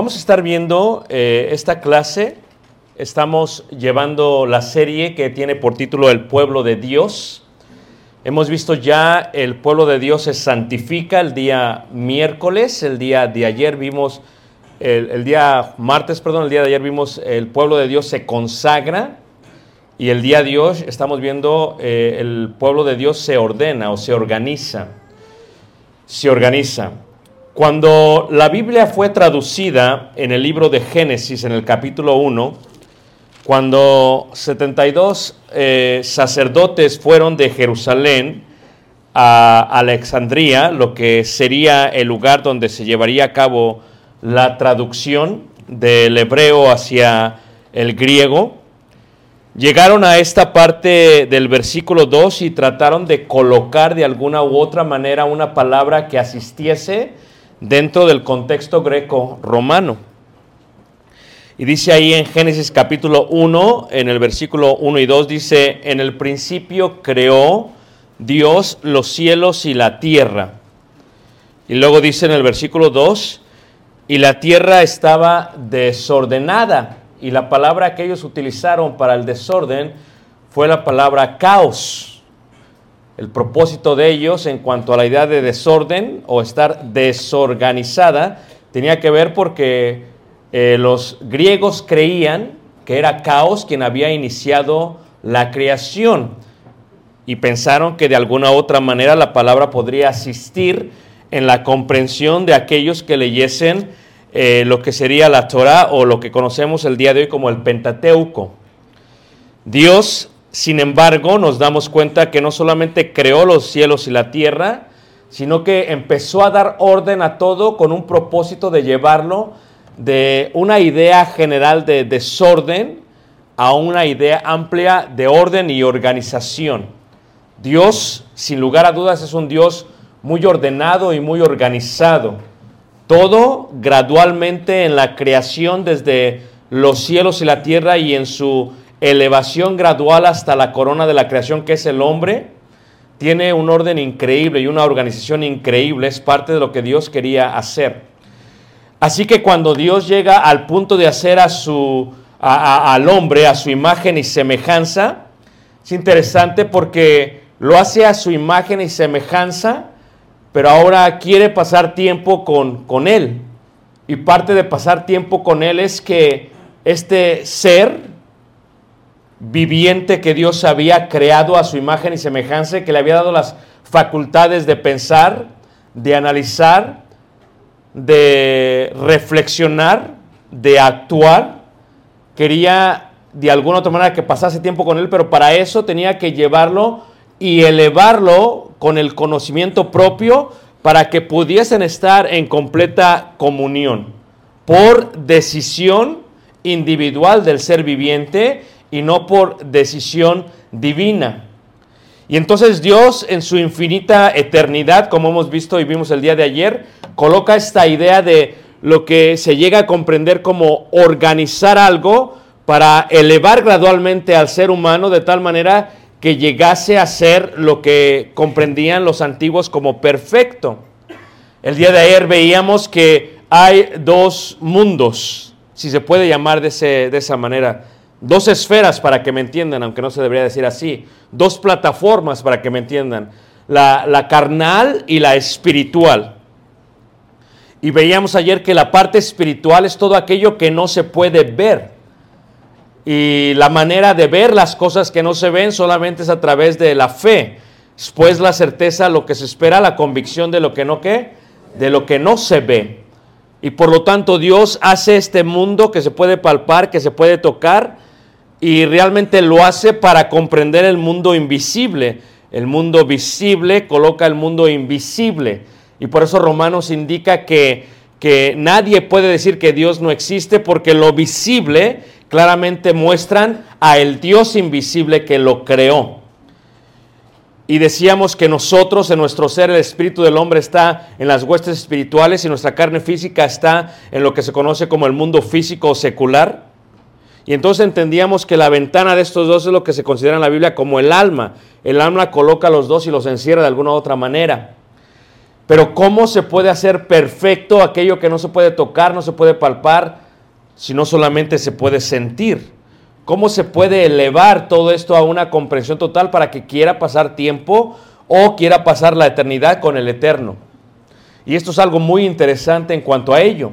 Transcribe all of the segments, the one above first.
Vamos a estar viendo eh, esta clase. Estamos llevando la serie que tiene por título El pueblo de Dios. Hemos visto ya el pueblo de Dios se santifica el día miércoles, el día de ayer vimos, el, día martes, perdón, el día de ayer vimos el pueblo de Dios se consagra y el día de hoy estamos viendo eh, el pueblo de Dios se ordena o se organiza. Se organiza. Cuando la Biblia fue traducida en el libro de Génesis, en el capítulo 1, cuando 72 eh, sacerdotes fueron de Jerusalén a Alejandría, lo que sería el lugar donde se llevaría a cabo la traducción del hebreo hacia el griego, llegaron a esta parte del versículo 2 y trataron de colocar de alguna u otra manera una palabra que asistiese dentro del contexto greco-romano. Y dice ahí en Génesis capítulo 1, en el versículo 1 y 2, dice, en el principio creó Dios los cielos y la tierra. Y luego dice en el versículo 2, y la tierra estaba desordenada. Y la palabra que ellos utilizaron para el desorden fue la palabra caos. El propósito de ellos en cuanto a la idea de desorden o estar desorganizada tenía que ver porque eh, los griegos creían que era caos quien había iniciado la creación y pensaron que de alguna otra manera la palabra podría asistir en la comprensión de aquellos que leyesen eh, lo que sería la Torah o lo que conocemos el día de hoy como el Pentateuco. Dios, sin embargo, nos damos cuenta que no solamente creó los cielos y la tierra, sino que empezó a dar orden a todo con un propósito de llevarlo de una idea general de desorden a una idea amplia de orden y organización. Dios, sin lugar a dudas, es un Dios muy ordenado y muy organizado. Todo gradualmente en la creación desde los cielos y la tierra y en su elevación gradual hasta la corona de la creación que es el hombre, tiene un orden increíble y una organización increíble. Es parte de lo que Dios quería hacer. Así que cuando Dios llega al punto de hacer a su, al hombre a su imagen y semejanza, es interesante porque lo hace a su imagen y semejanza, pero ahora quiere pasar tiempo con, con él. Y parte de pasar tiempo con él es que este ser viviente que Dios había creado a su imagen y semejanza, que le había dado las facultades de pensar, de analizar, de reflexionar, de actuar. Quería de alguna otra manera que pasase tiempo con él, pero para eso tenía que llevarlo y elevarlo con el conocimiento propio para que pudiesen estar en completa comunión por decisión individual del ser viviente y no por decisión divina. Y entonces Dios en su infinita eternidad, como hemos visto y vimos el día de ayer, coloca esta idea de lo que se llega a comprender como organizar algo para elevar gradualmente al ser humano de tal manera que llegase a ser lo que comprendían los antiguos como perfecto. El día de ayer veíamos que hay dos mundos, si se puede llamar de, ese- de esa manera, dos esferas para que me entiendan, aunque no se debería decir así, dos plataformas para que me entiendan, la, carnal y la espiritual. Y veíamos ayer que la parte espiritual es todo aquello que no se puede ver. Y la manera de ver las cosas que no se ven solamente es a través de la fe. Después la certeza, lo que se espera, la convicción de lo que no que, de lo que no se ve. Y por lo tanto Dios hace este mundo que se puede palpar, que se puede tocar, y realmente lo hace para comprender el mundo invisible. El mundo visible coloca el mundo invisible. Y por eso Romanos indica que, que nadie puede decir que Dios no existe porque lo visible claramente muestran a el Dios invisible que lo creó. Y decíamos que nosotros, en nuestro ser, el espíritu del hombre está en las huestes espirituales y nuestra carne física está en lo que se conoce como el mundo físico o secular. Y entonces entendíamos que la ventana de estos dos es lo que se considera en la Biblia como el alma. El alma coloca los dos y los encierra de alguna otra manera. Pero ¿cómo se puede hacer perfecto aquello que no se puede tocar, no se puede palpar, si no solamente se puede sentir? ¿Cómo se puede elevar todo esto a una comprensión total para que quiera pasar tiempo o quiera pasar la eternidad con el eterno? Y esto es algo muy interesante en cuanto a ello.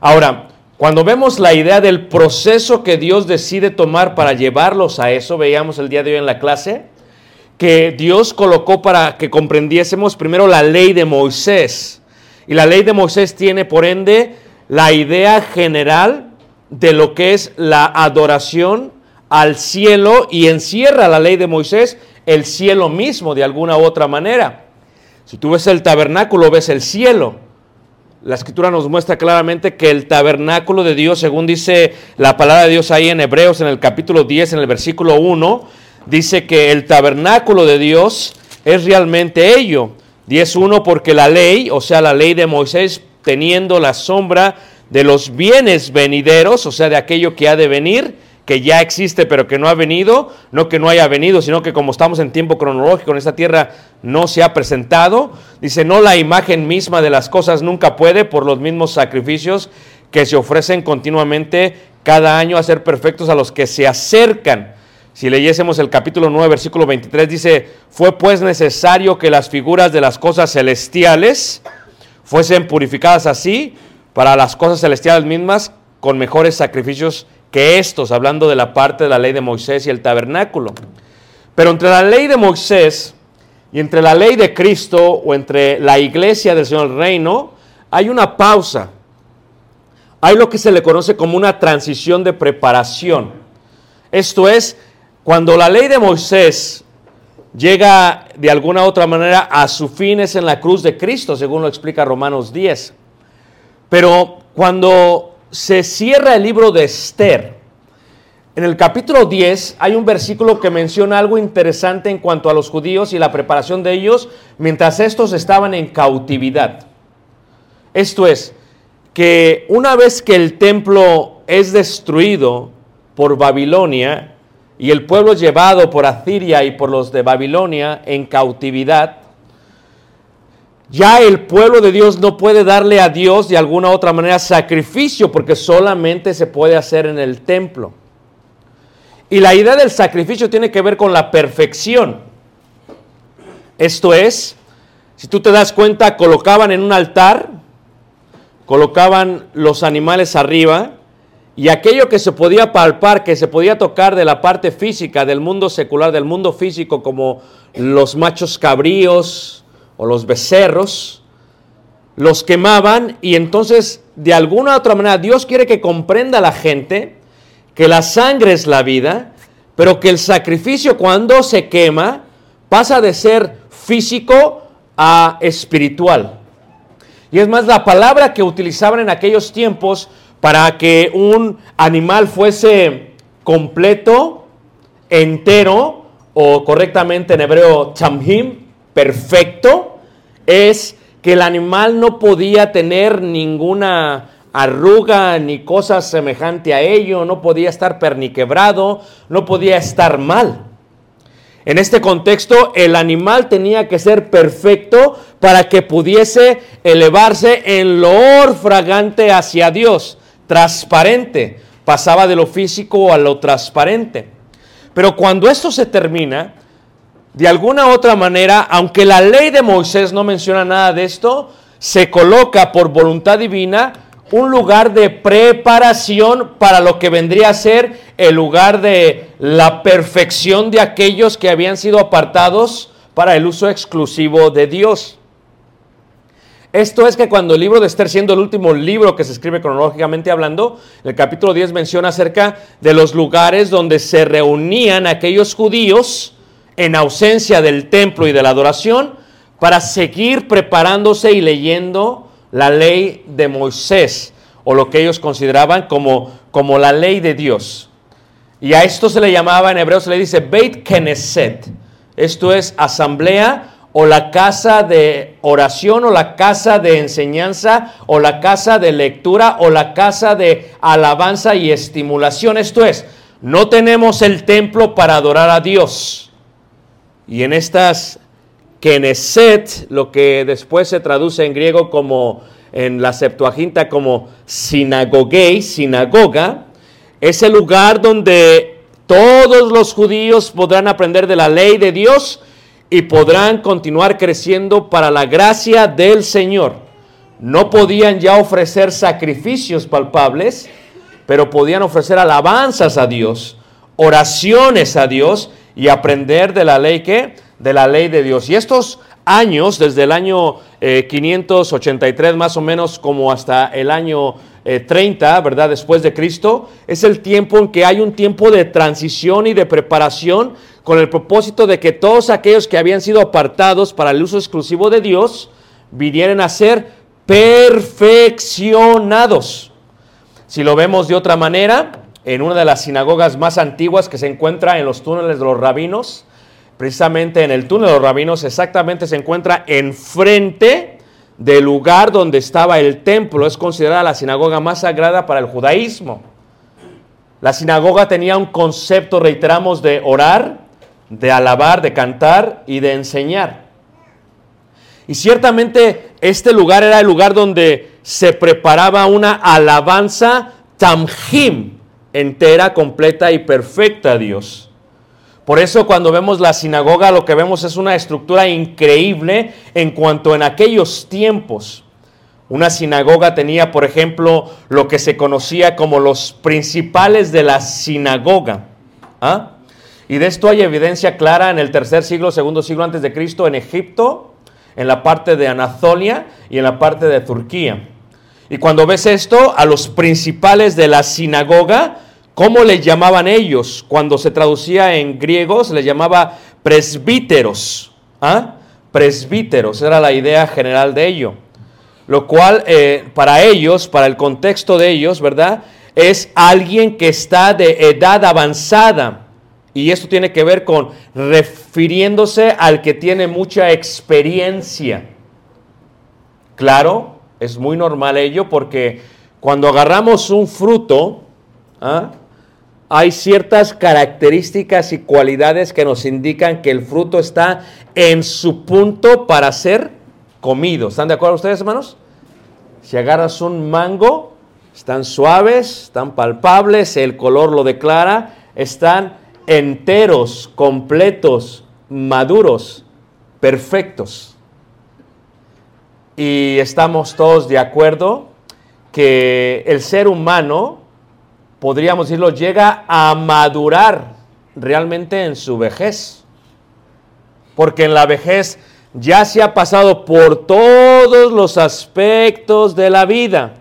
Ahora, cuando vemos la idea del proceso que Dios decide tomar para llevarlos a eso, veíamos el día de hoy en la clase, que Dios colocó para que comprendiésemos primero la ley de Moisés. Y la ley de Moisés tiene, por ende, la idea general de lo que es la adoración al cielo y encierra la ley de Moisés el cielo mismo de alguna u otra manera. Si tú ves el tabernáculo, ves el cielo. La escritura nos muestra claramente que el tabernáculo de Dios, según dice la palabra de Dios ahí en Hebreos, en el capítulo 10, en el versículo 1, dice que el tabernáculo de Dios es realmente ello. 10.1 porque la ley, o sea, la ley de Moisés, teniendo la sombra de los bienes venideros, o sea, de aquello que ha de venir, que ya existe pero que no ha venido, no que no haya venido, sino que como estamos en tiempo cronológico en esta tierra no se ha presentado, dice, no la imagen misma de las cosas nunca puede por los mismos sacrificios que se ofrecen continuamente cada año a ser perfectos a los que se acercan. Si leyésemos el capítulo 9, versículo 23, dice, fue pues necesario que las figuras de las cosas celestiales fuesen purificadas así para las cosas celestiales mismas con mejores sacrificios que estos, hablando de la parte de la ley de Moisés y el tabernáculo. Pero entre la ley de Moisés y entre la ley de Cristo o entre la iglesia del Señor reino, hay una pausa. Hay lo que se le conoce como una transición de preparación. Esto es, cuando la ley de Moisés llega de alguna otra manera a su fin es en la cruz de Cristo, según lo explica Romanos 10. Pero cuando se cierra el libro de Esther, en el capítulo 10 hay un versículo que menciona algo interesante en cuanto a los judíos y la preparación de ellos mientras estos estaban en cautividad. Esto es, que una vez que el templo es destruido por Babilonia y el pueblo llevado por Asiria y por los de Babilonia en cautividad, ya el pueblo de Dios no puede darle a Dios de alguna otra manera sacrificio porque solamente se puede hacer en el templo. Y la idea del sacrificio tiene que ver con la perfección. Esto es, si tú te das cuenta, colocaban en un altar, colocaban los animales arriba y aquello que se podía palpar, que se podía tocar de la parte física, del mundo secular, del mundo físico, como los machos cabríos los becerros, los quemaban y entonces de alguna u otra manera Dios quiere que comprenda a la gente que la sangre es la vida, pero que el sacrificio cuando se quema pasa de ser físico a espiritual. Y es más, la palabra que utilizaban en aquellos tiempos para que un animal fuese completo, entero, o correctamente en hebreo, tamhim, perfecto, es que el animal no podía tener ninguna arruga ni cosa semejante a ello, no podía estar perniquebrado, no podía estar mal. En este contexto, el animal tenía que ser perfecto para que pudiese elevarse en loor fragante hacia Dios, transparente, pasaba de lo físico a lo transparente. Pero cuando esto se termina, de alguna otra manera, aunque la ley de Moisés no menciona nada de esto, se coloca por voluntad divina un lugar de preparación para lo que vendría a ser el lugar de la perfección de aquellos que habían sido apartados para el uso exclusivo de Dios. Esto es que cuando el libro de Esther, siendo el último libro que se escribe cronológicamente hablando, el capítulo 10 menciona acerca de los lugares donde se reunían aquellos judíos en ausencia del templo y de la adoración para seguir preparándose y leyendo la ley de Moisés o lo que ellos consideraban como, como la ley de Dios. Y a esto se le llamaba, en hebreo se le dice Beit Knesset. Esto es asamblea o la casa de oración o la casa de enseñanza o la casa de lectura o la casa de alabanza y estimulación. Esto es, no tenemos el templo para adorar a Dios. Y en estas Knesset, lo que después se traduce en griego como en la Septuaginta como sinagogei, sinagoga, es el lugar donde todos los judíos podrán aprender de la ley de Dios y podrán continuar creciendo para la gracia del Señor. No podían ya ofrecer sacrificios palpables, pero podían ofrecer alabanzas a Dios, oraciones a Dios y aprender de la ley que de la ley de Dios. Y estos años, desde el año eh, 583 más o menos como hasta el año eh, 30, ¿verdad? Después de Cristo, es el tiempo en que hay un tiempo de transición y de preparación con el propósito de que todos aquellos que habían sido apartados para el uso exclusivo de Dios vinieran a ser perfeccionados. Si lo vemos de otra manera, en una de las sinagogas más antiguas que se encuentra en los túneles de los rabinos, precisamente en el túnel de los rabinos, exactamente se encuentra enfrente del lugar donde estaba el templo. Es considerada la sinagoga más sagrada para el judaísmo. La sinagoga tenía un concepto, reiteramos, de orar, de alabar, de cantar y de enseñar. Y ciertamente este lugar era el lugar donde se preparaba una alabanza tamjim, entera, completa y perfecta a Dios. Por eso cuando vemos la sinagoga lo que vemos es una estructura increíble en cuanto en aquellos tiempos. Una sinagoga tenía, por ejemplo, lo que se conocía como los principales de la sinagoga. ¿Ah? Y de esto hay evidencia clara en el tercer siglo, segundo siglo antes de Cristo en Egipto, en la parte de Anatolia y en la parte de Turquía. Y cuando ves esto, a los principales de la sinagoga, ¿cómo le llamaban ellos? Cuando se traducía en griego, se les llamaba presbíteros. ¿Ah? Presbíteros, era la idea general de ello. Lo cual, eh, para ellos, para el contexto de ellos, ¿verdad? Es alguien que está de edad avanzada. Y esto tiene que ver con refiriéndose al que tiene mucha experiencia. Claro, es muy normal ello porque cuando agarramos un fruto, ¿ah? hay ciertas características y cualidades que nos indican que el fruto está en su punto para ser comido. ¿Están de acuerdo ustedes, hermanos? Si agarras un mango, están suaves, están palpables, el color lo declara, están enteros, completos, maduros, perfectos. Y estamos todos de acuerdo que el ser humano, podríamos decirlo, llega a madurar realmente en su vejez. Porque en la vejez ya se ha pasado por todos los aspectos de la vida.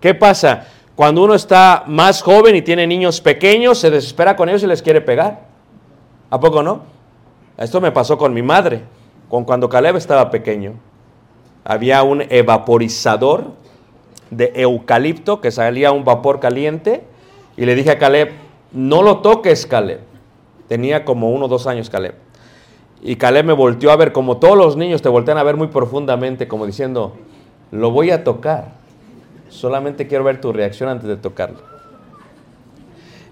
¿Qué pasa? Cuando uno está más joven y tiene niños pequeños, se desespera con ellos y les quiere pegar. ¿A poco no? Esto me pasó con mi madre, con cuando Caleb estaba pequeño. Había un evaporizador de eucalipto que salía un vapor caliente y le dije a Caleb, no lo toques Caleb. Tenía como uno o dos años Caleb. Y Caleb me volteó a ver, como todos los niños te voltean a ver muy profundamente, como diciendo, lo voy a tocar. Solamente quiero ver tu reacción antes de tocarlo.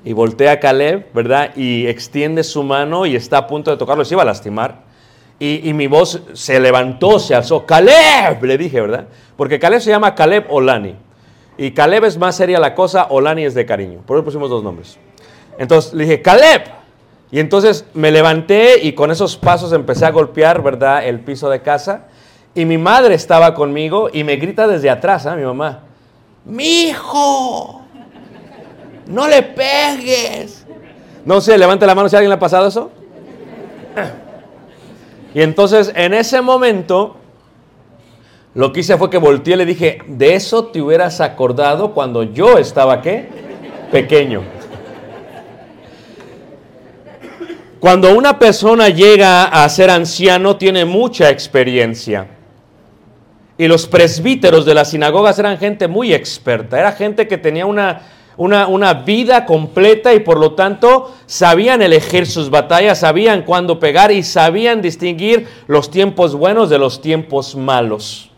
Y voltea a Caleb, ¿verdad? Y extiende su mano y está a punto de tocarlo. Se iba a lastimar. Y, y mi voz se levantó, se alzó. Caleb, le dije, ¿verdad? Porque Caleb se llama Caleb Olani. Y Caleb es más seria la cosa, Olani es de cariño. Por eso pusimos dos nombres. Entonces le dije, Caleb. Y entonces me levanté y con esos pasos empecé a golpear, ¿verdad? El piso de casa. Y mi madre estaba conmigo y me grita desde atrás, ¿ah? Mi mamá. Mi hijo, no le pegues. No sé, levante la mano si alguien le ha pasado eso. Y entonces en ese momento lo que hice fue que volteé y le dije, de eso te hubieras acordado cuando yo estaba qué? Pequeño. Cuando una persona llega a ser anciano tiene mucha experiencia. Y los presbíteros de las sinagogas eran gente muy experta, era gente que tenía una, una, una, vida completa y por lo tanto sabían elegir sus batallas, sabían cuándo pegar y sabían distinguir los tiempos buenos de los tiempos malos.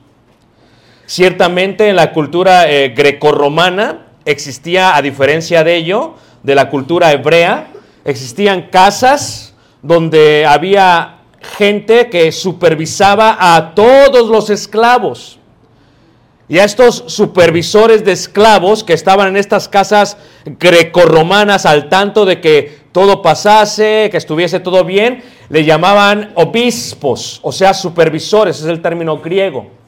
Ciertamente en la cultura eh, grecorromana existía, a diferencia de ello, de la cultura hebrea, existían casas donde había gente que supervisaba a todos los esclavos. Y a estos supervisores de esclavos que estaban en estas casas grecorromanas al tanto de que todo pasase, que estuviese todo bien, le llamaban obispos, o sea, supervisores, es el término griego.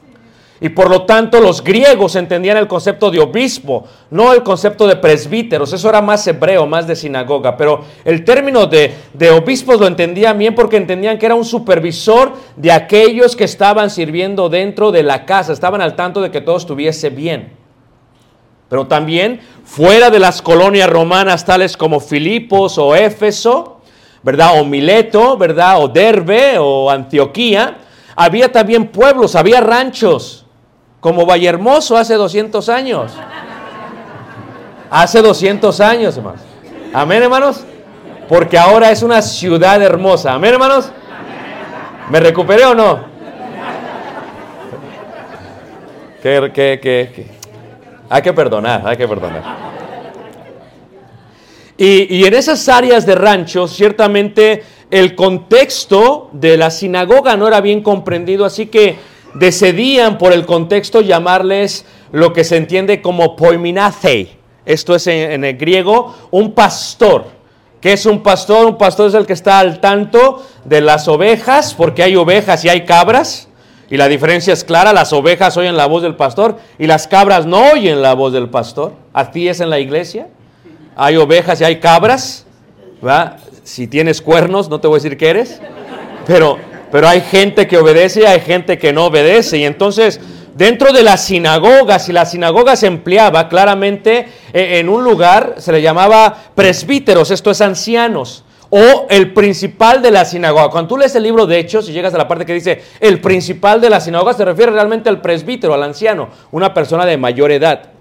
Y por lo tanto los griegos entendían el concepto de obispo, no el concepto de presbíteros. Eso era más hebreo, más de sinagoga. Pero el término de, de, obispos lo entendían bien porque entendían que era un supervisor de aquellos que estaban sirviendo dentro de la casa. Estaban al tanto de que todo estuviese bien. Pero también fuera de las colonias romanas tales como Filipos o Éfeso, ¿verdad? O Mileto, ¿verdad? O Derbe o Antioquía. Había también pueblos, había ranchos como Vallehermoso hace 200 años. Hace 200 años, hermanos. Amén, hermanos. Porque ahora es una ciudad hermosa. Amén, hermanos. ¿Me recuperé o no? Hay que perdonar, hay que perdonar. Y, y en esas áreas de rancho, ciertamente el contexto de la sinagoga no era bien comprendido, así que decidían por el contexto llamarles lo que se entiende como poiminathei. Esto es en, el griego un pastor. ¿Qué es un pastor? Un pastor es el que está al tanto de las ovejas, porque hay ovejas y hay cabras. Y la diferencia es clara, las ovejas oyen la voz del pastor y las cabras no oyen la voz del pastor. Así es en la iglesia. Hay ovejas y hay cabras. Si tienes cuernos, no te voy a decir qué eres. Pero pero hay gente que obedece y hay gente que no obedece. Y entonces, dentro de las sinagogas, y la sinagoga se empleaba claramente en un lugar, se le llamaba presbíteros, esto es ancianos, o el principal de la sinagoga. Cuando tú lees el libro de Hechos y llegas a la parte que dice el principal de la sinagoga, se refiere realmente al presbítero, al anciano, una persona de mayor edad.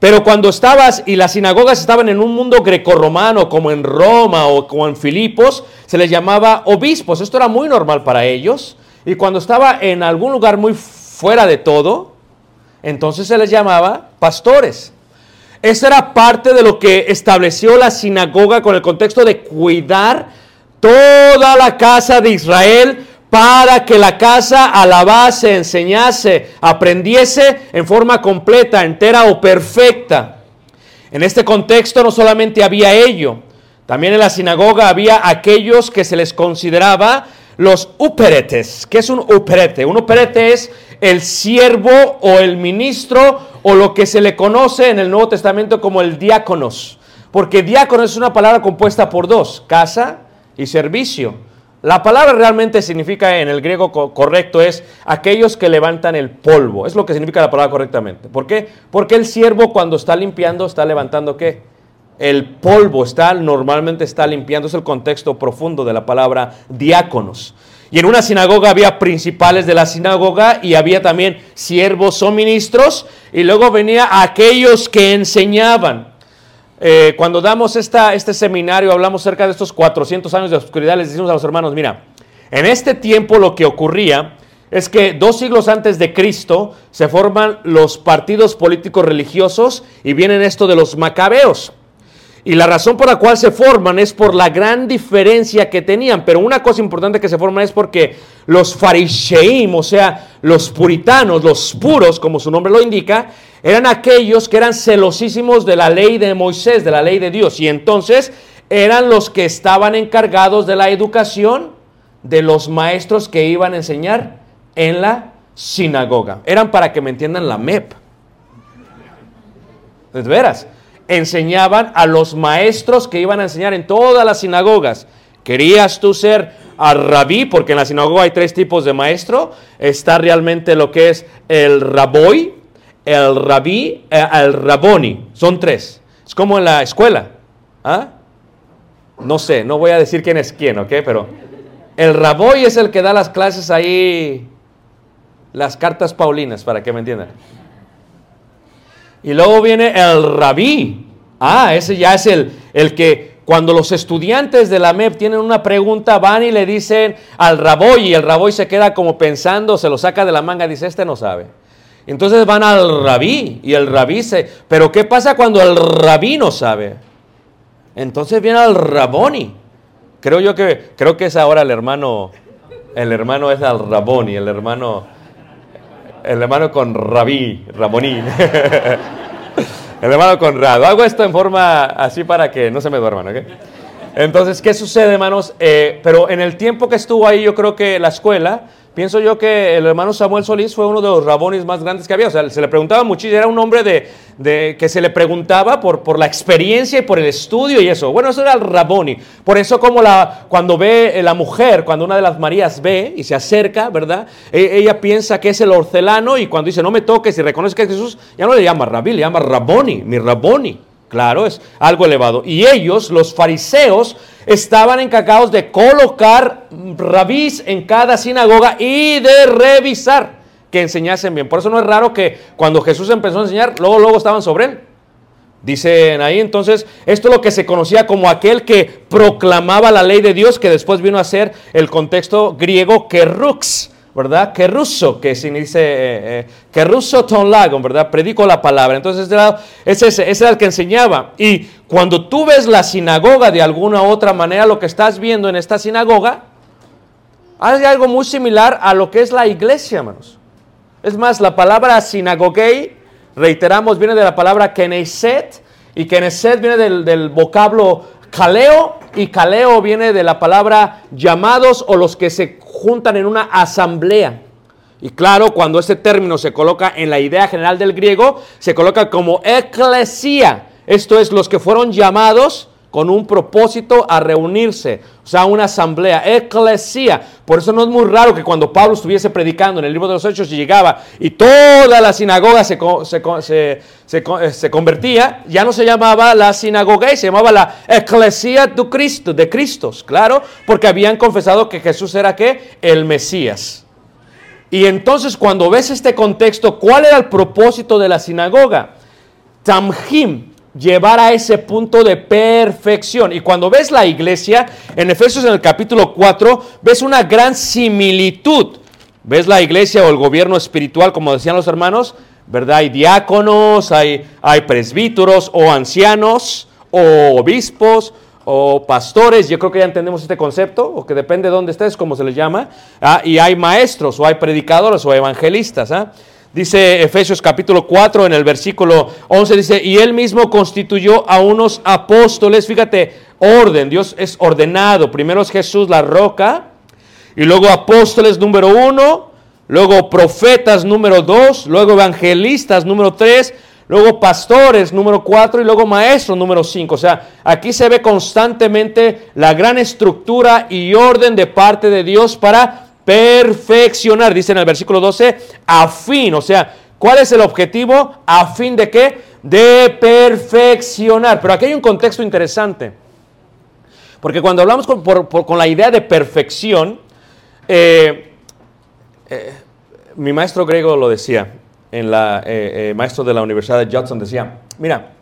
Pero cuando estabas y las sinagogas estaban en un mundo grecorromano, como en Roma o como en Filipos, se les llamaba obispos. Esto era muy normal para ellos. Y cuando estaba en algún lugar muy fuera de todo, entonces se les llamaba pastores. Esa era parte de lo que estableció la sinagoga con el contexto de cuidar toda la casa de Israel para que la casa alabase, enseñase, aprendiese en forma completa, entera o perfecta. En este contexto no solamente había ello, también en la sinagoga había aquellos que se les consideraba los uperetes. ¿Qué es un uperete? Un uperete es el siervo o el ministro o lo que se le conoce en el Nuevo Testamento como el diáconos. Porque diácono es una palabra compuesta por dos, casa y servicio. La palabra realmente significa en el griego co- correcto es aquellos que levantan el polvo. Es lo que significa la palabra correctamente. ¿Por qué? Porque el siervo cuando está limpiando está levantando qué? El polvo está normalmente está limpiando. Es el contexto profundo de la palabra diáconos. Y en una sinagoga había principales de la sinagoga y había también siervos o ministros y luego venía aquellos que enseñaban. Eh, cuando damos esta, este seminario, hablamos cerca de estos 400 años de oscuridad, les decimos a los hermanos, mira, en este tiempo lo que ocurría es que dos siglos antes de Cristo se forman los partidos políticos religiosos y vienen esto de los macabeos. Y la razón por la cual se forman es por la gran diferencia que tenían. Pero una cosa importante que se forman es porque los fariseim, o sea, los puritanos, los puros, como su nombre lo indica, eran aquellos que eran celosísimos de la ley de Moisés, de la ley de Dios. Y entonces eran los que estaban encargados de la educación de los maestros que iban a enseñar en la sinagoga. Eran para que me entiendan la MEP. De veras, enseñaban a los maestros que iban a enseñar en todas las sinagogas. ¿Querías tú ser a rabí? Porque en la sinagoga hay tres tipos de maestro. Está realmente lo que es el raboy, el rabí, eh, el raboni. Son tres. Es como en la escuela. ¿Ah? No sé, no voy a decir quién es quién, ¿ok? Pero el raboy es el que da las clases ahí, las cartas paulinas, para que me entiendan. Y luego viene el rabí. Ah, ese ya es el, el que cuando los estudiantes de la MEP tienen una pregunta, van y le dicen al raboy y el raboy se queda como pensando, se lo saca de la manga, dice, este no sabe. Entonces van al rabí y el rabí se... Pero ¿qué pasa cuando el rabí no sabe? Entonces viene al raboni. Creo yo que, creo que es ahora el hermano, el hermano es al raboni, el hermano, el hermano con rabí, raboní. El hermano Conrado. Hago esto en forma así para que no se me duerman, ¿ok? Entonces, ¿qué sucede, hermanos? Eh, pero en el tiempo que estuvo ahí, yo creo que la escuela, pienso yo que el hermano Samuel Solís fue uno de los rabones más grandes que había. O sea, se le preguntaba muchísimo, era un hombre de, de- que se le preguntaba por, por la experiencia y por el estudio y eso. Bueno, eso era el raboni. Por eso como la, cuando ve eh, la mujer, cuando una de las Marías ve y se acerca, ¿verdad? E- ella piensa que es el hortelano y cuando dice no me toques y reconoce que es Jesús, ya no le llama rabí, le llama raboni, mi raboni. Claro, es algo elevado. Y ellos, los fariseos, estaban encargados de colocar rabís en cada sinagoga y de revisar que enseñasen bien. Por eso no es raro que cuando Jesús empezó a enseñar, luego, luego estaban sobre él. Dicen ahí entonces, esto es lo que se conocía como aquel que proclamaba la ley de Dios, que después vino a ser el contexto griego kerux, ¿verdad? Que se dice, eh, eh, keruso ton lagon, ¿verdad? Predico la palabra. Entonces ese, ese, ese era el que enseñaba. Y cuando tú ves la sinagoga de alguna u otra manera, lo que estás viendo en esta sinagoga, hay algo muy similar a lo que es la iglesia, hermanos. Es más, la palabra sinagoguei, reiteramos, viene de la palabra keneset, y keneset viene del, del vocablo kaleo, y kaleo viene de la palabra llamados o los que se juntan en una asamblea. Y claro, cuando este término se coloca en la idea general del griego, se coloca como eclesia. Esto es los que fueron llamados con un propósito a reunirse, o sea, una asamblea, eclesia. Por eso no es muy raro que cuando Pablo estuviese predicando en el libro de los Hechos y llegaba y toda la sinagoga se, se se- eh, se convertía, ya no se llamaba la sinagoga, se llamaba la eclesia de Cristo, de Cristos, claro, porque habían confesado que Jesús era qué? El Mesías. Y entonces cuando ves este contexto, ¿cuál era el propósito de la sinagoga? Tamjim, llevar a ese punto de perfección. Y cuando ves la iglesia, en Efesios en el capítulo 4, ves una gran similitud. ¿Ves la iglesia o el gobierno espiritual, como decían los hermanos? ¿Verdad? Hay diáconos, hay, hay presbíteros o ancianos o obispos o pastores, yo creo que ya entendemos este concepto, o que depende de dónde estés, como se les llama, ah, y hay maestros, o hay predicadores, o evangelistas. ah. Dice Efesios capítulo 4 en el versículo 11, dice, y él mismo constituyó a unos apóstoles, fíjate, orden, Dios es ordenado, primero es Jesús la roca, y luego apóstoles número uno, luego profetas número dos, luego evangelistas número tres, luego pastores, número 4, y luego maestros, número 5. O sea, aquí se ve constantemente la gran estructura y orden de parte de Dios para perfeccionar, dice en el versículo 12, a fin, o sea, ¿cuál es el objetivo? A fin de qué? De perfeccionar. Pero aquí hay un contexto interesante. Porque cuando hablamos con, la idea de perfección, eh, eh, mi maestro griego lo decía, en la, eh, maestro de la Universidad de Judson decía, mira,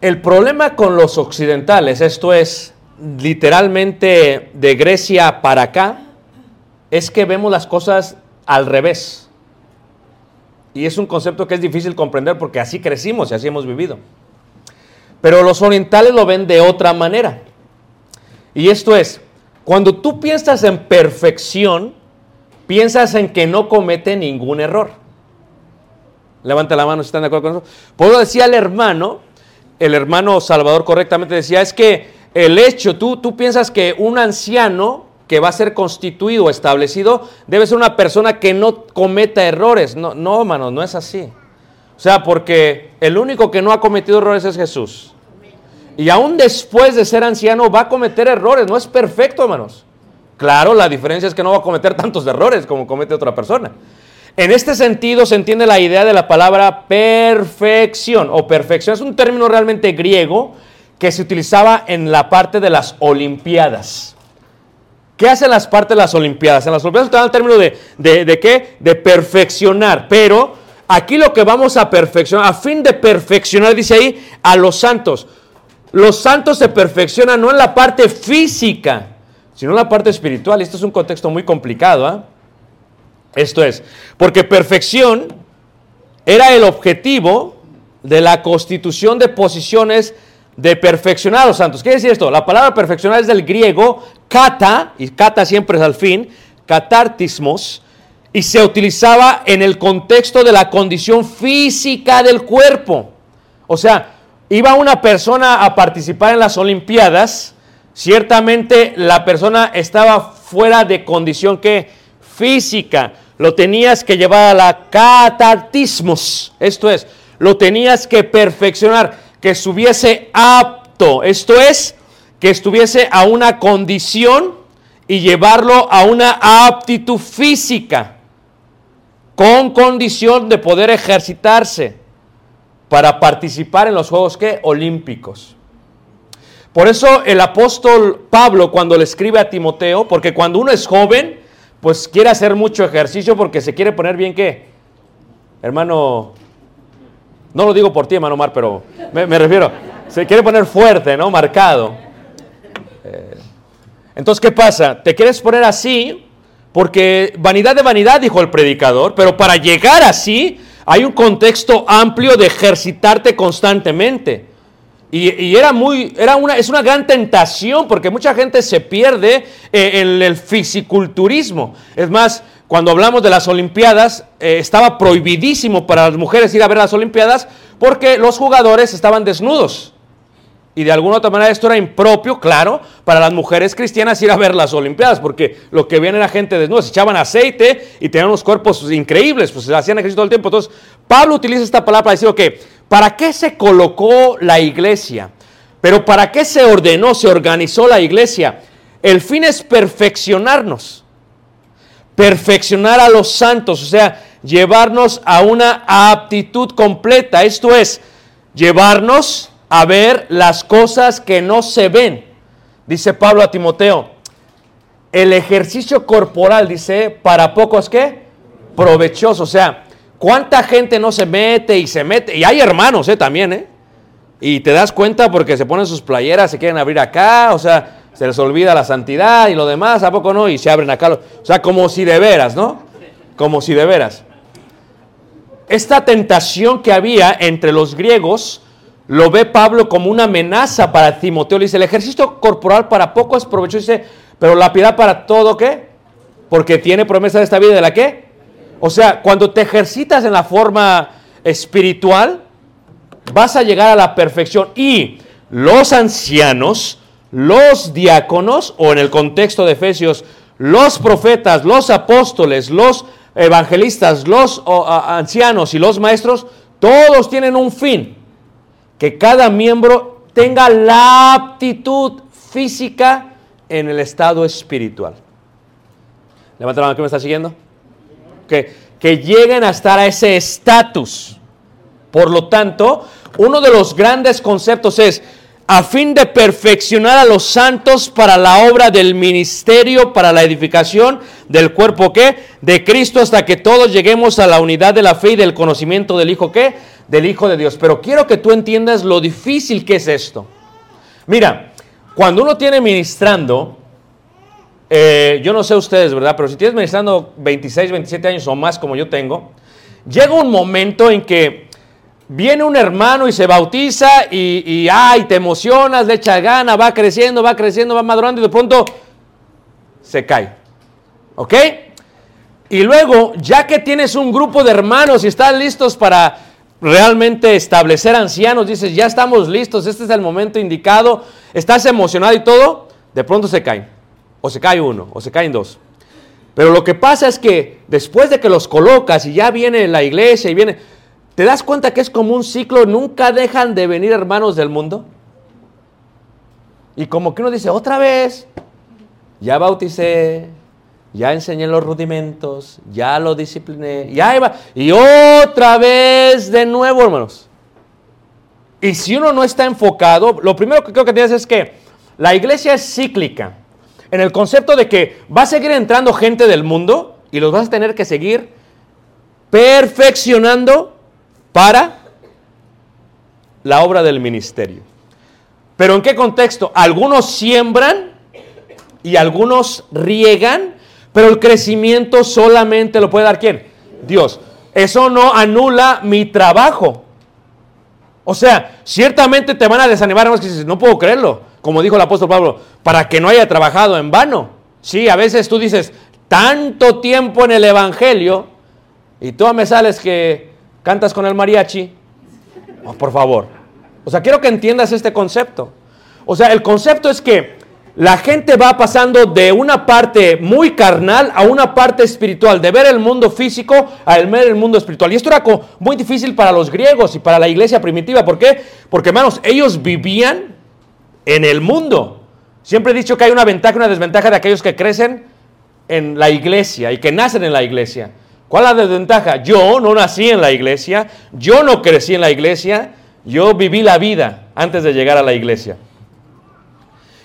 el problema con los occidentales, esto es literalmente de Grecia para acá, es que vemos las cosas al revés. Y es un concepto que es difícil comprender porque así crecimos y así hemos vivido. Pero los orientales lo ven de otra manera. Y esto es, cuando tú piensas en perfección, piensas en que no comete ningún error. Levanta la mano si están de acuerdo con eso. Eso decía el hermano, el hermano Salvador correctamente decía, es que el hecho, tú, tú piensas que un anciano que va a ser constituido o establecido debe ser una persona que no cometa errores. No, no, hermano, no es así. O sea, porque el único que no ha cometido errores es Jesús. Y aún después de ser anciano va a cometer errores. No es perfecto, hermanos. Claro, la diferencia es que no va a cometer tantos errores como comete otra persona. En este sentido se entiende la idea de la palabra perfección o perfección. Es un término realmente griego que se utilizaba en la parte de las Olimpiadas. ¿Qué hacen las partes de las Olimpiadas? En las Olimpiadas se el término de, de, de qué? De perfeccionar. Pero aquí lo que vamos a perfeccionar, a fin de perfeccionar, dice ahí, a los santos. Los santos se perfeccionan no en la parte física, sino en la parte espiritual. Esto es un contexto muy complicado. ¿ah? Esto es, porque perfección era el objetivo de la constitución de posiciones de los santos. ¿Qué decir esto? La palabra perfeccionar es del griego kata, y kata siempre es al fin, catartismos, y se utilizaba en el contexto de la condición física del cuerpo. O sea, iba una persona a participar en las Olimpiadas, ciertamente la persona estaba fuera de condición que física, lo tenías que llevar a la catartismos, esto es, lo tenías que perfeccionar, que estuviese apto, esto es, que estuviese a una condición y llevarlo a una aptitud física, con condición de poder ejercitarse para participar en los Juegos ¿qué? Olímpicos. Por eso el apóstol Pablo cuando le escribe a Timoteo, porque cuando uno es joven, pues quiere hacer mucho ejercicio porque se quiere poner bien qué. Hermano, no lo digo por ti, hermano Mar, pero me, refiero, se quiere poner fuerte, ¿no? Marcado. Eh, entonces, ¿qué pasa? Te quieres poner así porque vanidad de vanidad, dijo el predicador, pero para llegar así hay un contexto amplio de ejercitarte constantemente. Y, y era muy, era una, es una gran tentación porque mucha gente se pierde eh, en el fisiculturismo. Es más, cuando hablamos de las Olimpiadas, eh, estaba prohibidísimo para las mujeres ir a ver las Olimpiadas porque los jugadores estaban desnudos. Y de alguna otra manera esto era impropio, claro, para las mujeres cristianas ir a ver las Olimpiadas, porque lo que viene era gente desnuda, se echaban aceite y tenían unos cuerpos increíbles, pues se hacían ejercicio todo el tiempo. Entonces, Pablo utiliza esta palabra para decir, ok, ¿para qué se colocó la iglesia? Pero ¿para qué se ordenó, se organizó la iglesia? El fin es perfeccionarnos, perfeccionar a los santos, o sea, llevarnos a una aptitud completa, esto es, llevarnos a ver las cosas que no se ven. Dice Pablo a Timoteo, el ejercicio corporal, dice, para pocos qué? Provechoso. O sea, ¿cuánta gente no se mete y se mete? Y hay hermanos, ¿eh? También, ¿eh? Y te das cuenta porque se ponen sus playeras, se quieren abrir acá, o sea, se les olvida la santidad y lo demás, ¿a poco no? Y se abren acá. O sea, como si de veras, ¿no? Como si de veras. Esta tentación que había entre los griegos, lo ve Pablo como una amenaza para Timoteo. Le dice, el ejercicio corporal para poco es provechoso, dice, pero la piedad para todo, ¿qué? Porque tiene promesa de esta vida de la qué? O sea, cuando te ejercitas en la forma espiritual, vas a llegar a la perfección. Y los ancianos, los diáconos, o en el contexto de Efesios, los profetas, los apóstoles, los evangelistas, los ancianos y los maestros, Todos tienen un fin, que cada miembro tenga la aptitud física en el estado espiritual. Levanta la mano, ¿qué me está siguiendo? Que, que lleguen a estar a ese estatus. Por lo tanto, uno de los grandes conceptos es, a fin de perfeccionar a los santos para la obra del ministerio, para la edificación del cuerpo ¿qué? de Cristo, hasta que todos lleguemos a la unidad de la fe y del conocimiento del Hijo ¿qué? del Hijo de Dios. Pero quiero que tú entiendas lo difícil que es esto. Mira, cuando uno tiene ministrando, eh, yo no sé ustedes, ¿verdad? Pero si tienes ministrando 26, 27 años o más como yo tengo, llega un momento en que viene un hermano y se bautiza y, ay, te emocionas, le echa gana, va creciendo, va creciendo, va madurando y de pronto se cae. ¿Ok? Y luego, ya que tienes un grupo de hermanos y están listos para realmente establecer ancianos, dices, ya estamos listos, este es el momento indicado, estás emocionado y todo, de pronto se caen. O se cae uno, o se caen dos. Pero lo que pasa es que después de que los colocas y ya viene la iglesia y viene, ¿te das cuenta que es como un ciclo? Nunca dejan de venir hermanos del mundo. Y como que uno dice, otra vez, ya bauticé, ya enseñé los rudimentos, ya lo discipliné, ya iba, y otra vez de nuevo, hermanos. Y si uno no está enfocado, lo primero que creo que tienes es que la iglesia es cíclica, en el concepto de que va a seguir entrando gente del mundo y los vas a tener que seguir perfeccionando para la obra del ministerio. Pero ¿en qué contexto? Algunos siembran y algunos riegan, pero el crecimiento solamente lo puede dar quién? Dios. Eso no anula mi trabajo. O sea, ciertamente te van a desanimar, no puedo creerlo, como dijo el apóstol Pablo, para que no haya trabajado en vano. Sí, a veces tú dices, tanto tiempo en el Evangelio, y tú me sales que cantas con el mariachi. Por favor. O sea, quiero que entiendas este concepto. O sea, el concepto es que la gente va pasando de una parte muy carnal a una parte espiritual, de ver el mundo físico a ver el mundo espiritual. Y esto era muy difícil para los griegos y para la iglesia primitiva. ¿Por qué? Porque, hermanos, ellos vivían en el mundo. Siempre he dicho que hay una ventaja y una desventaja de aquellos que crecen en la iglesia y que nacen en la iglesia. ¿Cuál es la desventaja? Yo no nací en la iglesia, yo no crecí en la iglesia, yo viví la vida antes de llegar a la iglesia.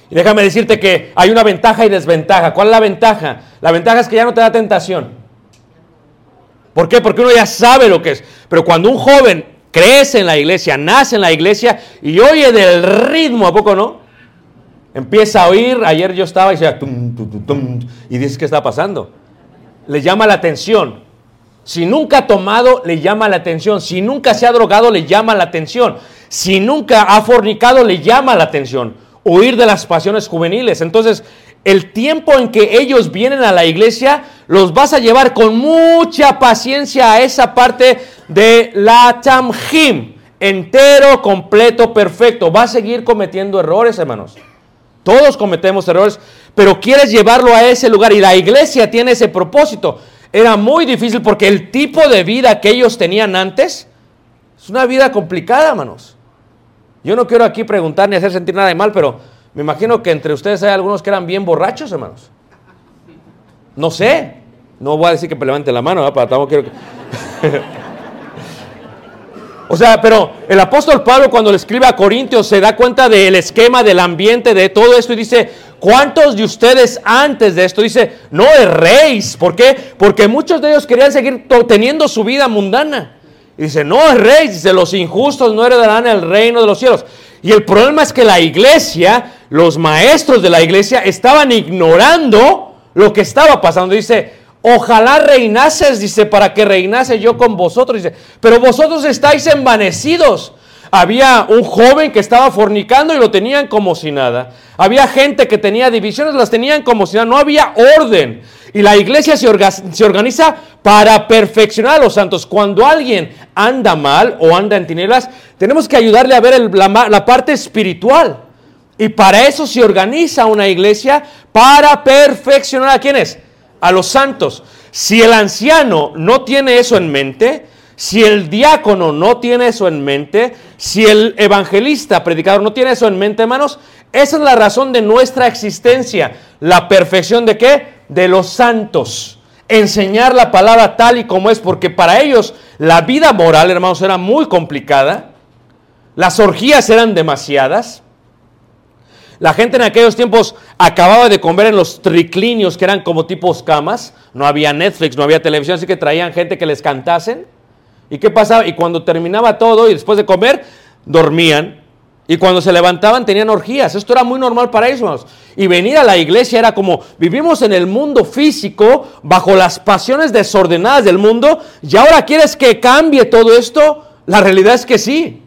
Y déjame decirte que hay una ventaja y desventaja. ¿Cuál es la ventaja? La ventaja es que ya no te da tentación. ¿Por qué? Porque uno ya sabe lo que es. Pero cuando un joven crece en la iglesia, nace en la iglesia y oye del ritmo, ¿a poco no? Empieza a oír, ayer yo estaba y decía, tum, tum, tum, y dices, ¿qué está pasando? Le llama la atención. Si nunca ha tomado, le llama la atención. Si nunca se ha drogado, le llama la atención. Si nunca ha fornicado, le llama la atención huir de las pasiones juveniles. Entonces, el tiempo en que ellos vienen a la iglesia, los vas a llevar con mucha paciencia a esa parte de la Tamjim, entero, completo, perfecto. Va a seguir cometiendo errores, hermanos. Todos cometemos errores, pero quieres llevarlo a ese lugar y la iglesia tiene ese propósito. Era muy difícil porque el tipo de vida que ellos tenían antes es una vida complicada, hermanos. Yo no quiero aquí preguntar ni hacer sentir nada de mal, pero me imagino que entre ustedes hay algunos que eran bien borrachos, hermanos. No sé. No voy a decir que levanten la mano, para tampoco quiero que... o sea, pero el apóstol Pablo cuando le escribe a Corintios se da cuenta del esquema, del ambiente, de todo esto y dice, ¿cuántos de ustedes antes de esto? Dice, no erréis. ¿Por qué? Porque muchos de ellos querían seguir teniendo su vida mundana. Y dice, no rey, dice, los injustos no heredarán el reino de los cielos. Y el problema es que la iglesia, los maestros de la iglesia, estaban ignorando lo que estaba pasando. Dice, ojalá reinases, dice, para que reinase yo con vosotros. Dice, pero vosotros estáis envanecidos. Había un joven que estaba fornicando y lo tenían como si nada. Había gente que tenía divisiones, las tenían como si nada. No había orden. Y la iglesia se, organiza para perfeccionar a los santos. Cuando alguien anda mal o anda en tinieblas, tenemos que ayudarle a ver la, la parte espiritual. Y para eso se organiza una iglesia para perfeccionar a quienes? A los santos. Si el anciano no tiene eso en mente, Si el diácono no tiene eso en mente, si el evangelista, predicador no tiene eso en mente, hermanos, esa es la razón de nuestra existencia. La perfección de qué? De los santos. Enseñar la palabra tal y como es, porque para ellos la vida moral, hermanos, era muy complicada. Las orgías eran demasiadas. La gente en aquellos tiempos acababa de comer en los triclinios que eran como tipos camas. No había Netflix, no había televisión, así que traían gente que les cantasen. ¿Y qué pasaba? Y cuando terminaba todo y después de comer, dormían. Y cuando se levantaban tenían orgías. Esto era muy normal para ellos. Y venir a la iglesia era como, vivimos en el mundo físico, bajo las pasiones desordenadas del mundo, y ahora quieres que cambie todo esto. La realidad es que sí.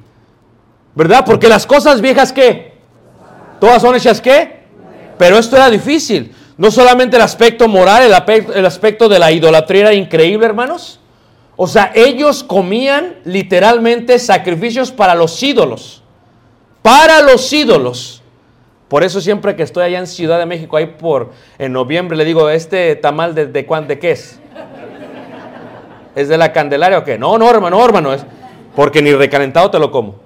¿Verdad? Porque las cosas viejas que todas son hechas qué? Pero esto era difícil. No solamente el aspecto moral, el aspecto, el aspecto de la idolatría era increíble, hermanos. O sea, ellos comían literalmente sacrificios para los ídolos. Para los ídolos. Por eso siempre que estoy allá en Ciudad de México, ahí por en noviembre, le digo, ¿este tamal de, de, cuán- de qué es? ¿Es de la Candelaria o qué? No, no, hermano, no, hermano, es porque ni recalentado te lo como.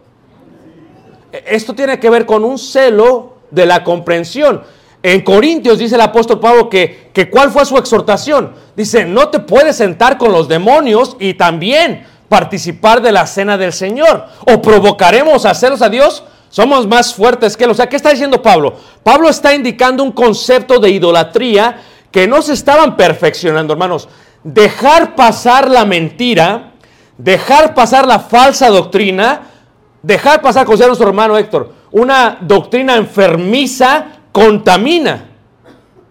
E- Esto tiene que ver con un celo de la comprensión. En Corintios dice el apóstol Pablo que, cuál fue su exhortación. Dice, no te puedes sentar con los demonios y también participar de la cena del Señor. O provocaremos a celos a Dios. Somos más fuertes que él. O sea, ¿qué está diciendo Pablo? Pablo está indicando un concepto de idolatría que no se estaban perfeccionando, hermanos. Dejar pasar la mentira, dejar pasar la falsa doctrina, Dejar pasar, como decía nuestro hermano Héctor, una doctrina enfermiza contamina.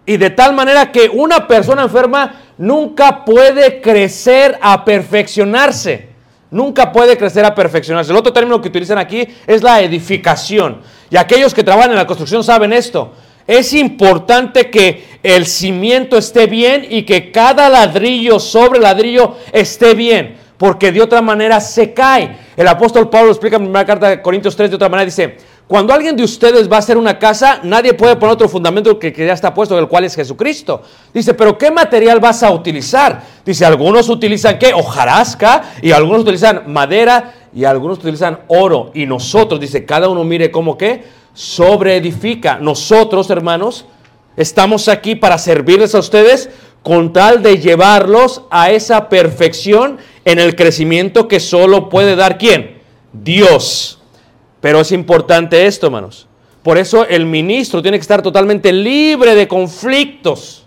Y de tal manera que una persona enferma nunca puede crecer a perfeccionarse. Nunca puede crecer a perfeccionarse. El otro término que utilizan aquí es la edificación. Y aquellos que trabajan en la construcción saben esto. Es importante que el cimiento esté bien y que cada ladrillo sobre ladrillo esté bien porque de otra manera se cae. El apóstol Pablo explica en la primera carta de Corintios 3 de otra manera, dice, cuando alguien de ustedes va a hacer una casa, nadie puede poner otro fundamento que, que ya está puesto, el cual es Jesucristo. Dice, pero ¿qué material vas a utilizar? Dice, algunos utilizan qué? Hojarasca, y algunos utilizan madera, y algunos utilizan oro. Y nosotros, dice, cada uno mire cómo qué, sobreedifica. Nosotros, hermanos, estamos aquí para servirles a ustedes con tal de llevarlos a esa perfección en el crecimiento que solo puede dar quién? Dios. Pero es importante esto, hermanos. Por eso el ministro tiene que estar totalmente libre de conflictos.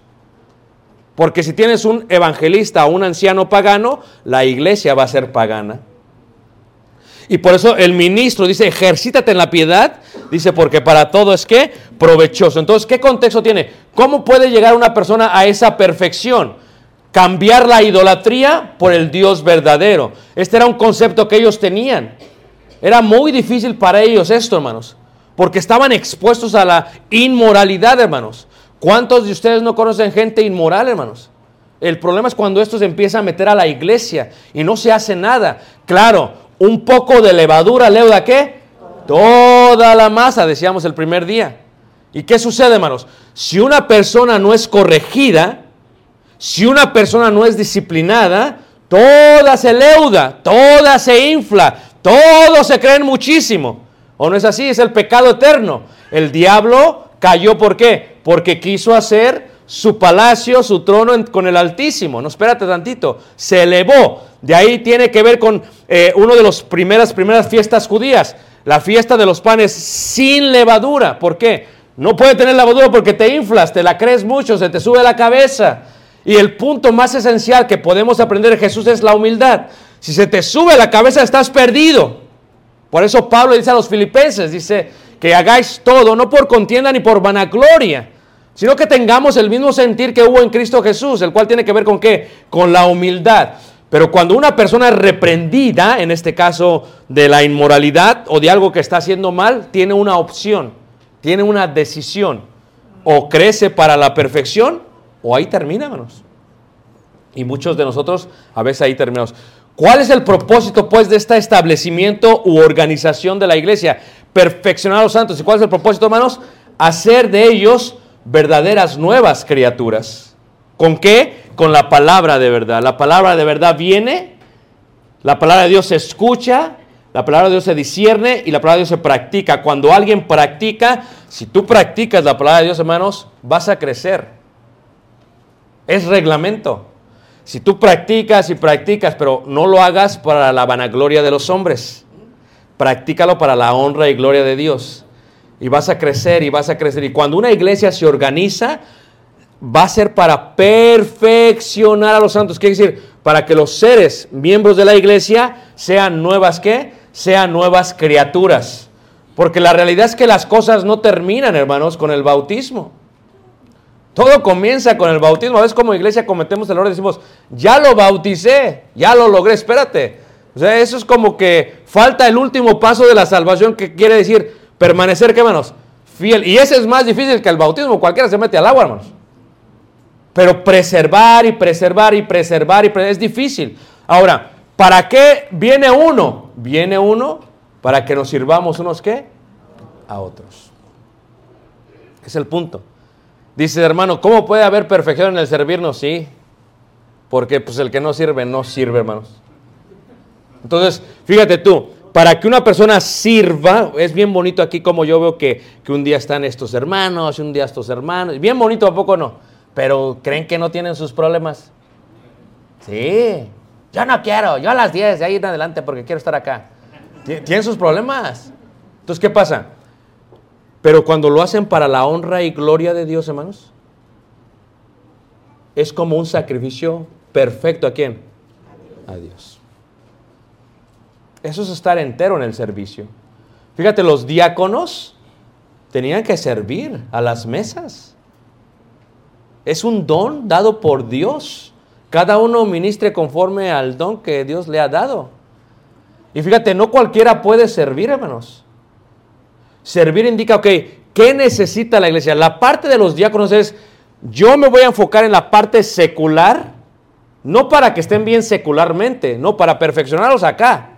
Porque si tienes un evangelista o un anciano pagano, la iglesia va a ser pagana. Y por eso el ministro dice, ejercítate en la piedad, dice, porque para todo es que provechoso. Entonces, ¿qué contexto tiene? ¿Cómo puede llegar una persona a esa perfección? Cambiar la idolatría por el Dios verdadero. Este era un concepto que ellos tenían. Era muy difícil para ellos esto, hermanos, porque estaban expuestos a la inmoralidad, hermanos. ¿Cuántos de ustedes no conocen gente inmoral, hermanos? El problema es cuando esto se empieza a meter a la iglesia y no se hace nada. Claro, un poco de levadura leuda qué? Toda la masa, decíamos el primer día. ¿Y qué sucede, hermanos? Si una persona no es corregida, si una persona no es disciplinada, toda se leuda, toda se infla, todos se creen muchísimo. ¿O no es así? Es el pecado eterno. El diablo cayó ¿por qué? Porque quiso hacer su palacio, su trono con el Altísimo. No, espérate tantito. Se elevó. De ahí tiene que ver con eh, una de las primeras, primeras fiestas judías. La fiesta de los panes sin levadura. ¿Por qué? No puede tener levadura porque te inflas, te la crees mucho, se te sube la cabeza. Y el punto más esencial que podemos aprender de Jesús es la humildad. Si se te sube la cabeza, estás perdido. Por eso Pablo dice a los filipenses, dice que hagáis todo, no por contienda ni por vanagloria, sino que tengamos el mismo sentir que hubo en Cristo Jesús, el cual tiene que ver con qué? Con la humildad. Pero cuando una persona reprendida, en este caso de la inmoralidad o de algo que está haciendo mal, tiene una opción, tiene una decisión. O crece para la perfección o ahí termina, hermanos. Y muchos de nosotros a veces ahí terminamos. ¿Cuál es el propósito pues de este establecimiento u organización de la iglesia? Perfeccionar a los santos. ¿Y cuál es el propósito, hermanos? Hacer de ellos verdaderas nuevas criaturas. ¿Con qué? Con la palabra de verdad. La palabra de verdad viene La palabra de Dios se escucha, la palabra de Dios se discierne y la palabra de Dios se practica. Cuando alguien practica, si tú practicas la palabra de Dios, hermanos, vas a crecer. Es reglamento. Si tú practicas y practicas, pero no lo hagas para la vanagloria de los hombres, practícalo para la honra y gloria de Dios. Y vas a crecer y vas a crecer. Y cuando una iglesia se organiza, va a ser para perfeccionar a los santos. Quiere decir, para que los seres, miembros de la iglesia, sean nuevas, ¿qué? Sean nuevas criaturas. Porque la realidad es que las cosas no terminan, hermanos, con el bautismo. Todo comienza con el bautismo. A veces como iglesia cometemos el error y decimos, ya lo bauticé, ya lo logré, espérate. O sea, eso es como que falta el último paso de la salvación que quiere decir permanecer, ¿qué hermanos? Fiel. Y ese es más difícil que el bautismo. Cualquiera se mete al agua, hermanos. Pero preservar y preservar y preservar y preservar es difícil. Ahora, ¿para qué viene uno? Viene uno para que nos sirvamos unos qué? A otros. Es el punto. Dice hermano, ¿cómo puede haber perfección en el servirnos? Sí, porque pues el que no sirve, no sirve, hermanos. Entonces, fíjate tú, para que una persona sirva, es bien bonito aquí como yo veo que, que un día están estos hermanos, un día estos hermanos, bien bonito, ¿a poco no? Pero ¿creen que no tienen sus problemas? Sí, yo no quiero, yo a las 10, de ahí en adelante porque quiero estar acá. Tienen sus problemas. Entonces, ¿qué pasa? Pero cuando lo hacen para la honra y gloria de Dios, hermanos, es como un sacrificio perfecto a quién? A Dios. Eso es estar entero en el servicio. Fíjate, los diáconos tenían que servir a las mesas. Es un don dado por Dios. Cada uno ministre conforme al don que Dios le ha dado. Y fíjate, no cualquiera puede servir, hermanos. Servir indica, ok, ¿qué necesita la iglesia? La parte de los diáconos es, yo me voy a enfocar en la parte secular, no para que estén bien secularmente, no para perfeccionarlos acá,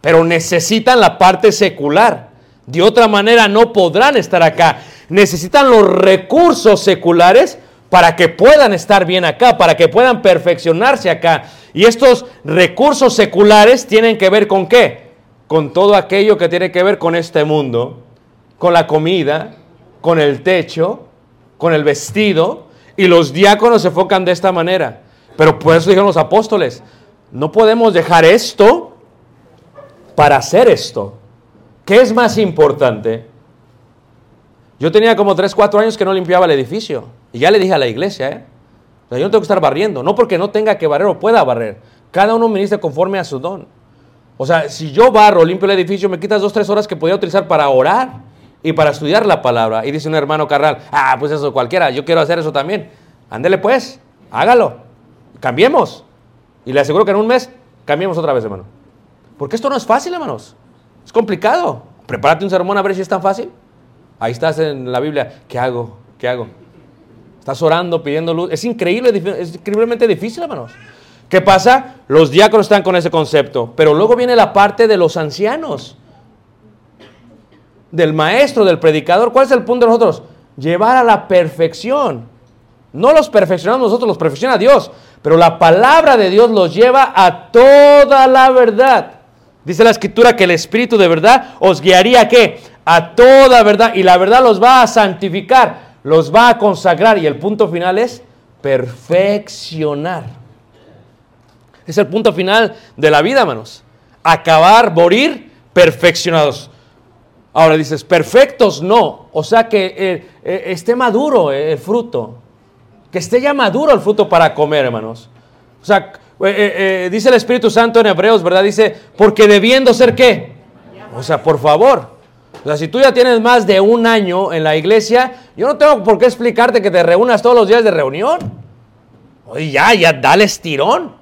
pero necesitan la parte secular. De otra manera no podrán estar acá. Necesitan los recursos seculares para que puedan estar bien acá, para que puedan perfeccionarse acá. Y estos recursos seculares tienen que ver con qué? Con todo aquello que tiene que ver con este mundo, con la comida, con el techo, con el vestido. Y los diáconos se enfocan de esta manera. Pero por eso dijeron los apóstoles, no podemos dejar esto para hacer esto. ¿Qué es más importante? Yo tenía como 3, 4 años que no limpiaba el edificio. Y ya le dije a la iglesia, ¿eh? O sea, yo no tengo que estar barriendo. No porque no tenga que barrer o pueda barrer. Cada uno ministra conforme a su don. O sea, si yo barro, limpio el edificio, me quitas dos, tres horas que podía utilizar para orar y para estudiar la palabra. Y dice un hermano Carral, ah, pues eso cualquiera, yo quiero hacer eso también. Ándele pues, hágalo. Cambiemos. Y le aseguro que en un mes cambiemos otra vez, hermano. Porque esto no es fácil, hermanos. Es complicado. Prepárate un sermón a ver si es tan fácil. Ahí estás en la Biblia. ¿Qué hago? ¿Qué hago? Estás orando, pidiendo luz. Es increíble, es increíblemente difícil, hermanos. ¿Qué pasa? Los diáconos están con ese concepto. Pero luego viene la parte de los ancianos. Del maestro, del predicador. ¿Cuál es el punto de nosotros? Llevar a la perfección. No los perfeccionamos nosotros, los perfecciona Dios. Pero la palabra de Dios los lleva a toda la verdad. Dice la escritura que el Espíritu de verdad os guiaría a qué? A toda verdad. Y la verdad los va a santificar, los va a consagrar. Y el punto final es perfeccionar. Es el punto final de la vida, hermanos. Acabar, morir perfeccionados. Ahora dices, perfectos no. O sea que eh, eh, esté maduro el fruto. Que esté ya maduro el fruto para comer, hermanos. O sea, eh, dice el Espíritu Santo en Hebreos, ¿verdad? Dice, porque debiendo ser qué. O sea, por favor. O sea, si tú ya tienes más de un año en la iglesia, yo no tengo por qué explicarte que te reúnas todos los días de reunión. Oye, ya, ya, dale estirón.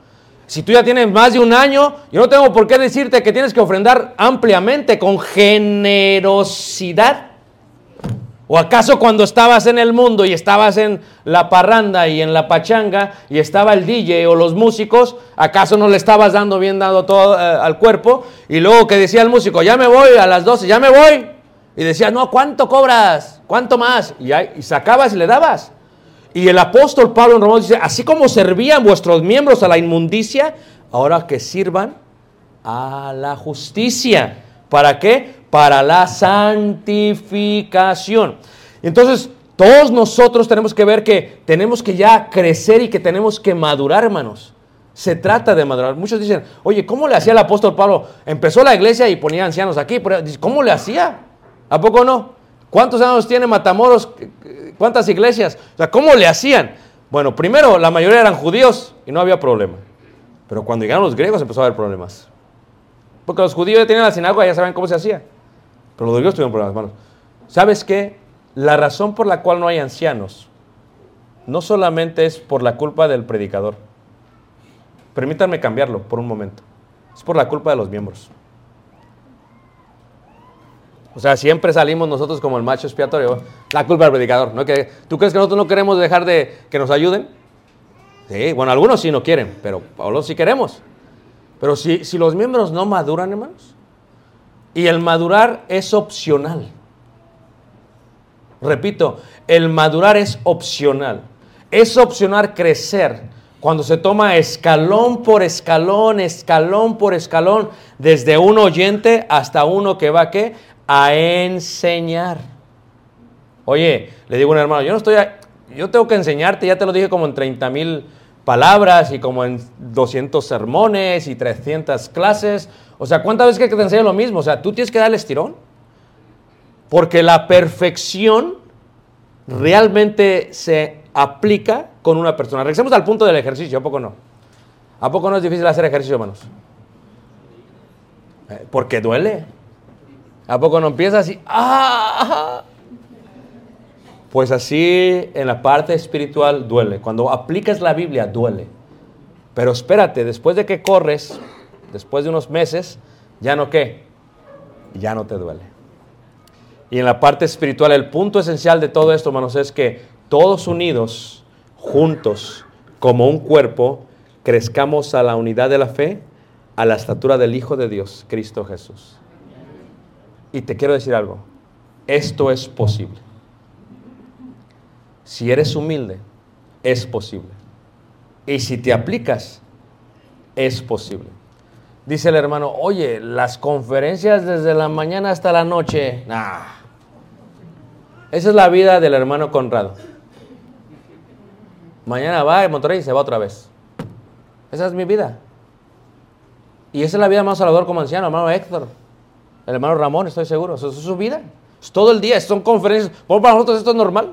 Si tú ya tienes más de un año, yo no tengo por qué decirte que tienes que ofrendar ampliamente, con generosidad. ¿O acaso cuando estabas en el mundo y estabas en la parranda y en la pachanga y estaba el DJ o los músicos, acaso no le estabas dando bien dado todo eh, al cuerpo? Y luego que decía el músico, ya me voy a las 12, ya me voy. Y decía, no, ¿cuánto cobras? ¿Cuánto más? Y, ahí- y sacabas y le dabas. Y el apóstol Pablo en Romanos dice, así como servían vuestros miembros a la inmundicia, ahora que sirvan a la justicia. ¿Para qué? Para la santificación. Entonces, todos nosotros tenemos que ver que tenemos que ya crecer y que tenemos que madurar, hermanos. Se trata de madurar. Muchos dicen, oye, ¿cómo le hacía el apóstol Pablo? Empezó la iglesia y ponía ancianos aquí. ¿Cómo le hacía? ¿A poco no? ¿Cuántos años tiene Matamoros? ¿Cuántas iglesias? O sea, ¿cómo le hacían? Bueno, primero, la mayoría eran judíos y no había problema. Pero cuando llegaron los griegos empezó a haber problemas. Porque los judíos ya tenían la sinagoga, ya saben cómo se hacía. Pero los griegos tuvieron problemas, hermanos. ¿Sabes qué? La razón por la cual no hay ancianos no solamente es por la culpa del predicador. Permítanme cambiarlo por un momento. Es por la culpa de los miembros. O sea, siempre salimos nosotros como el macho expiatorio. La culpa del predicador. ¿no? Que, ¿Tú crees que nosotros no queremos dejar de que nos ayuden? Sí, bueno, algunos sí no quieren, pero Pablo sí queremos. Pero si, si los miembros no maduran, hermanos, y el madurar es opcional. Repito, el madurar es opcional. Es opcional crecer cuando se toma escalón por escalón, escalón por escalón, desde un oyente hasta uno que va ¿qué? A enseñar. Oye, le digo a un hermano, yo no estoy, a- yo tengo que enseñarte, ya te lo dije como en 30 mil palabras y como en 200 sermones y 300 clases. O sea, ¿cuántas veces que te enseño lo mismo? O sea, tú tienes que darle estirón. Porque la perfección realmente se aplica con una persona. Regresemos al punto del ejercicio, ¿a poco no? ¿A poco no es difícil hacer ejercicio, hermanos? Eh, Porque duele. ¿A poco no empieza así? ¡Ah! Pues así en la parte espiritual duele. Cuando aplicas la Biblia duele. Pero espérate, después de que corres, después de unos meses, ya no qué, ya no te duele. Y en la parte espiritual, el punto esencial de todo esto, hermanos, es que todos unidos, juntos, como un cuerpo, crezcamos a la unidad de la fe, a la estatura del Hijo de Dios, Cristo Jesús. Y te quiero decir algo, esto es posible. Si eres humilde, es posible. Y si te aplicas, es posible. Dice el hermano, oye, las conferencias desde la mañana hasta la noche, nah. Esa es la vida del hermano Conrado. Mañana va a Monterrey y se va otra vez. Esa es mi vida. Y esa es la vida más Salvador como anciano, hermano Héctor. El hermano Ramón, estoy seguro. Eso es su vida. Es todo el día, son conferencias. Por para nosotros esto es normal.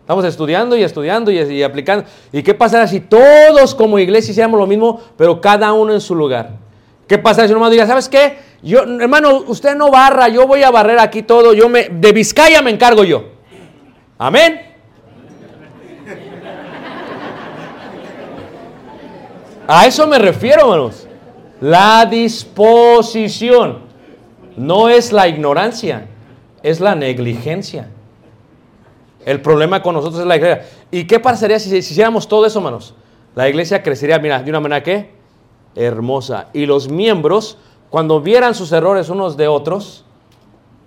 Estamos estudiando y estudiando y, aplicando. ¿Y qué pasará si todos como iglesia hiciéramos lo mismo, pero cada uno en su lugar? ¿Qué pasará si un hermano diga, ¿sabes qué? Yo, hermano, usted no barra, yo voy a barrer aquí todo, yo me, de Vizcaya me encargo yo. Amén. A eso me refiero, hermanos. La disposición no es la ignorancia, es la negligencia. El problema con nosotros es la iglesia. ¿Y qué pasaría si, hiciéramos todo eso, hermanos? La iglesia crecería, mira, de una manera que hermosa. Y los miembros, cuando vieran sus errores unos de otros,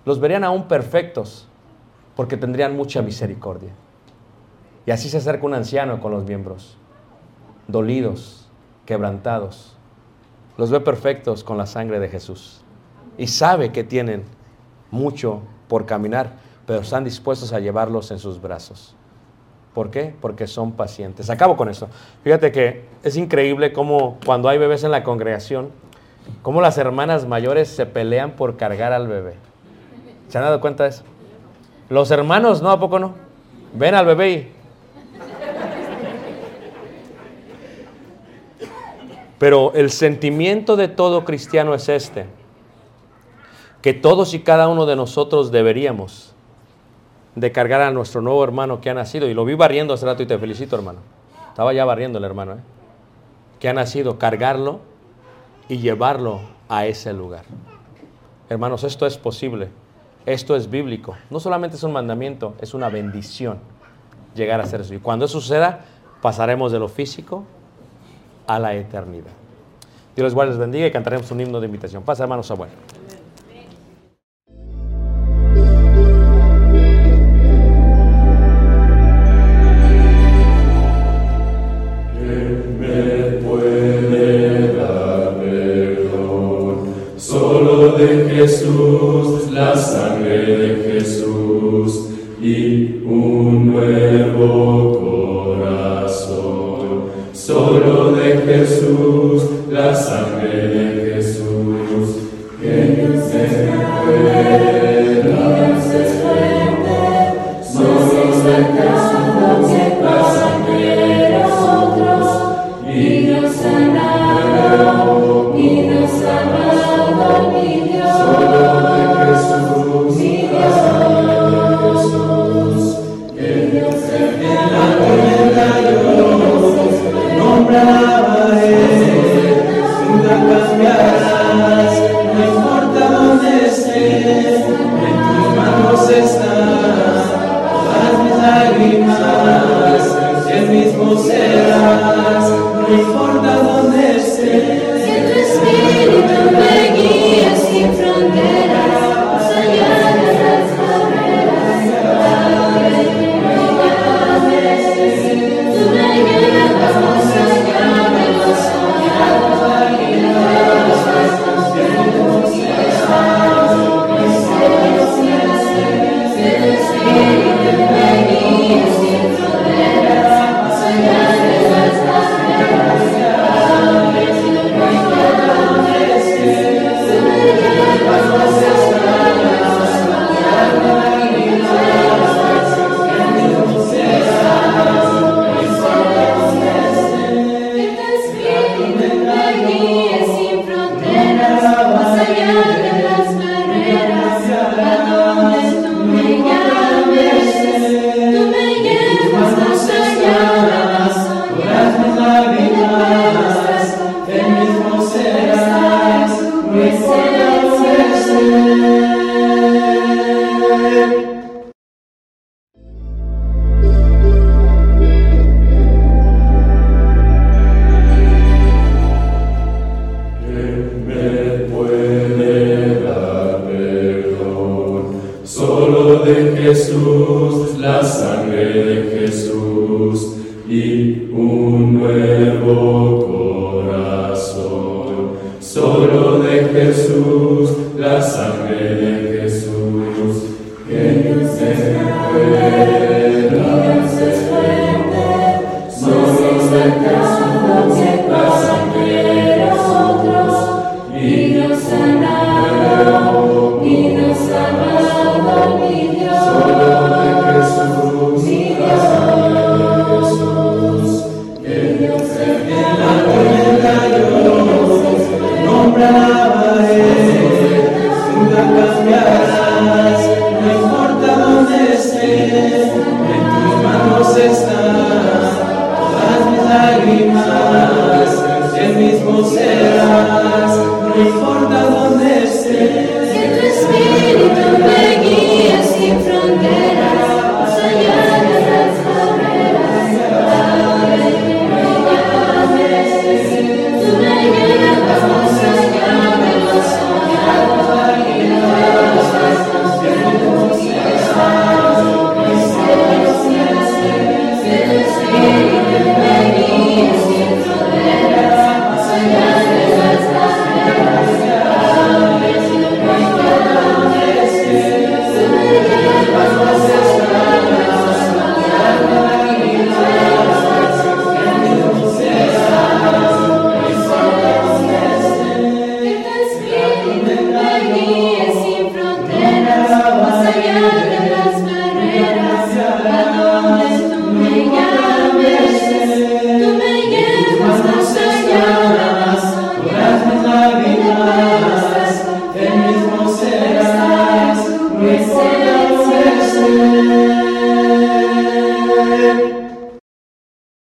los verían aún perfectos, porque tendrían mucha misericordia. Y así se acerca un anciano con los miembros, dolidos, quebrantados. Los ve perfectos con la sangre de Jesús. Y sabe que tienen mucho por caminar, pero están dispuestos a llevarlos en sus brazos. ¿Por qué? Porque son pacientes. Acabo con esto. Fíjate que es increíble cómo cuando hay bebés en la congregación, cómo las hermanas mayores se pelean por cargar al bebé. ¿Se han dado cuenta de eso? Los hermanos, ¿no? ¿A poco no? Ven al bebé y... Pero el sentimiento de todo cristiano es este, que todos y cada uno de nosotros deberíamos de cargar a nuestro nuevo hermano que ha nacido. Y lo vi barriendo hace rato y te felicito, hermano. Estaba ya barriendo el hermano, ¿eh? Que ha nacido, cargarlo y llevarlo a ese lugar. Hermanos, esto es posible. Esto es bíblico. No solamente es un mandamiento, es una bendición llegar a ser eso. Y cuando eso suceda, pasaremos de lo físico a la eternidad. Dios les bendiga y cantaremos un himno de invitación. Pasa, hermanos, abuelo.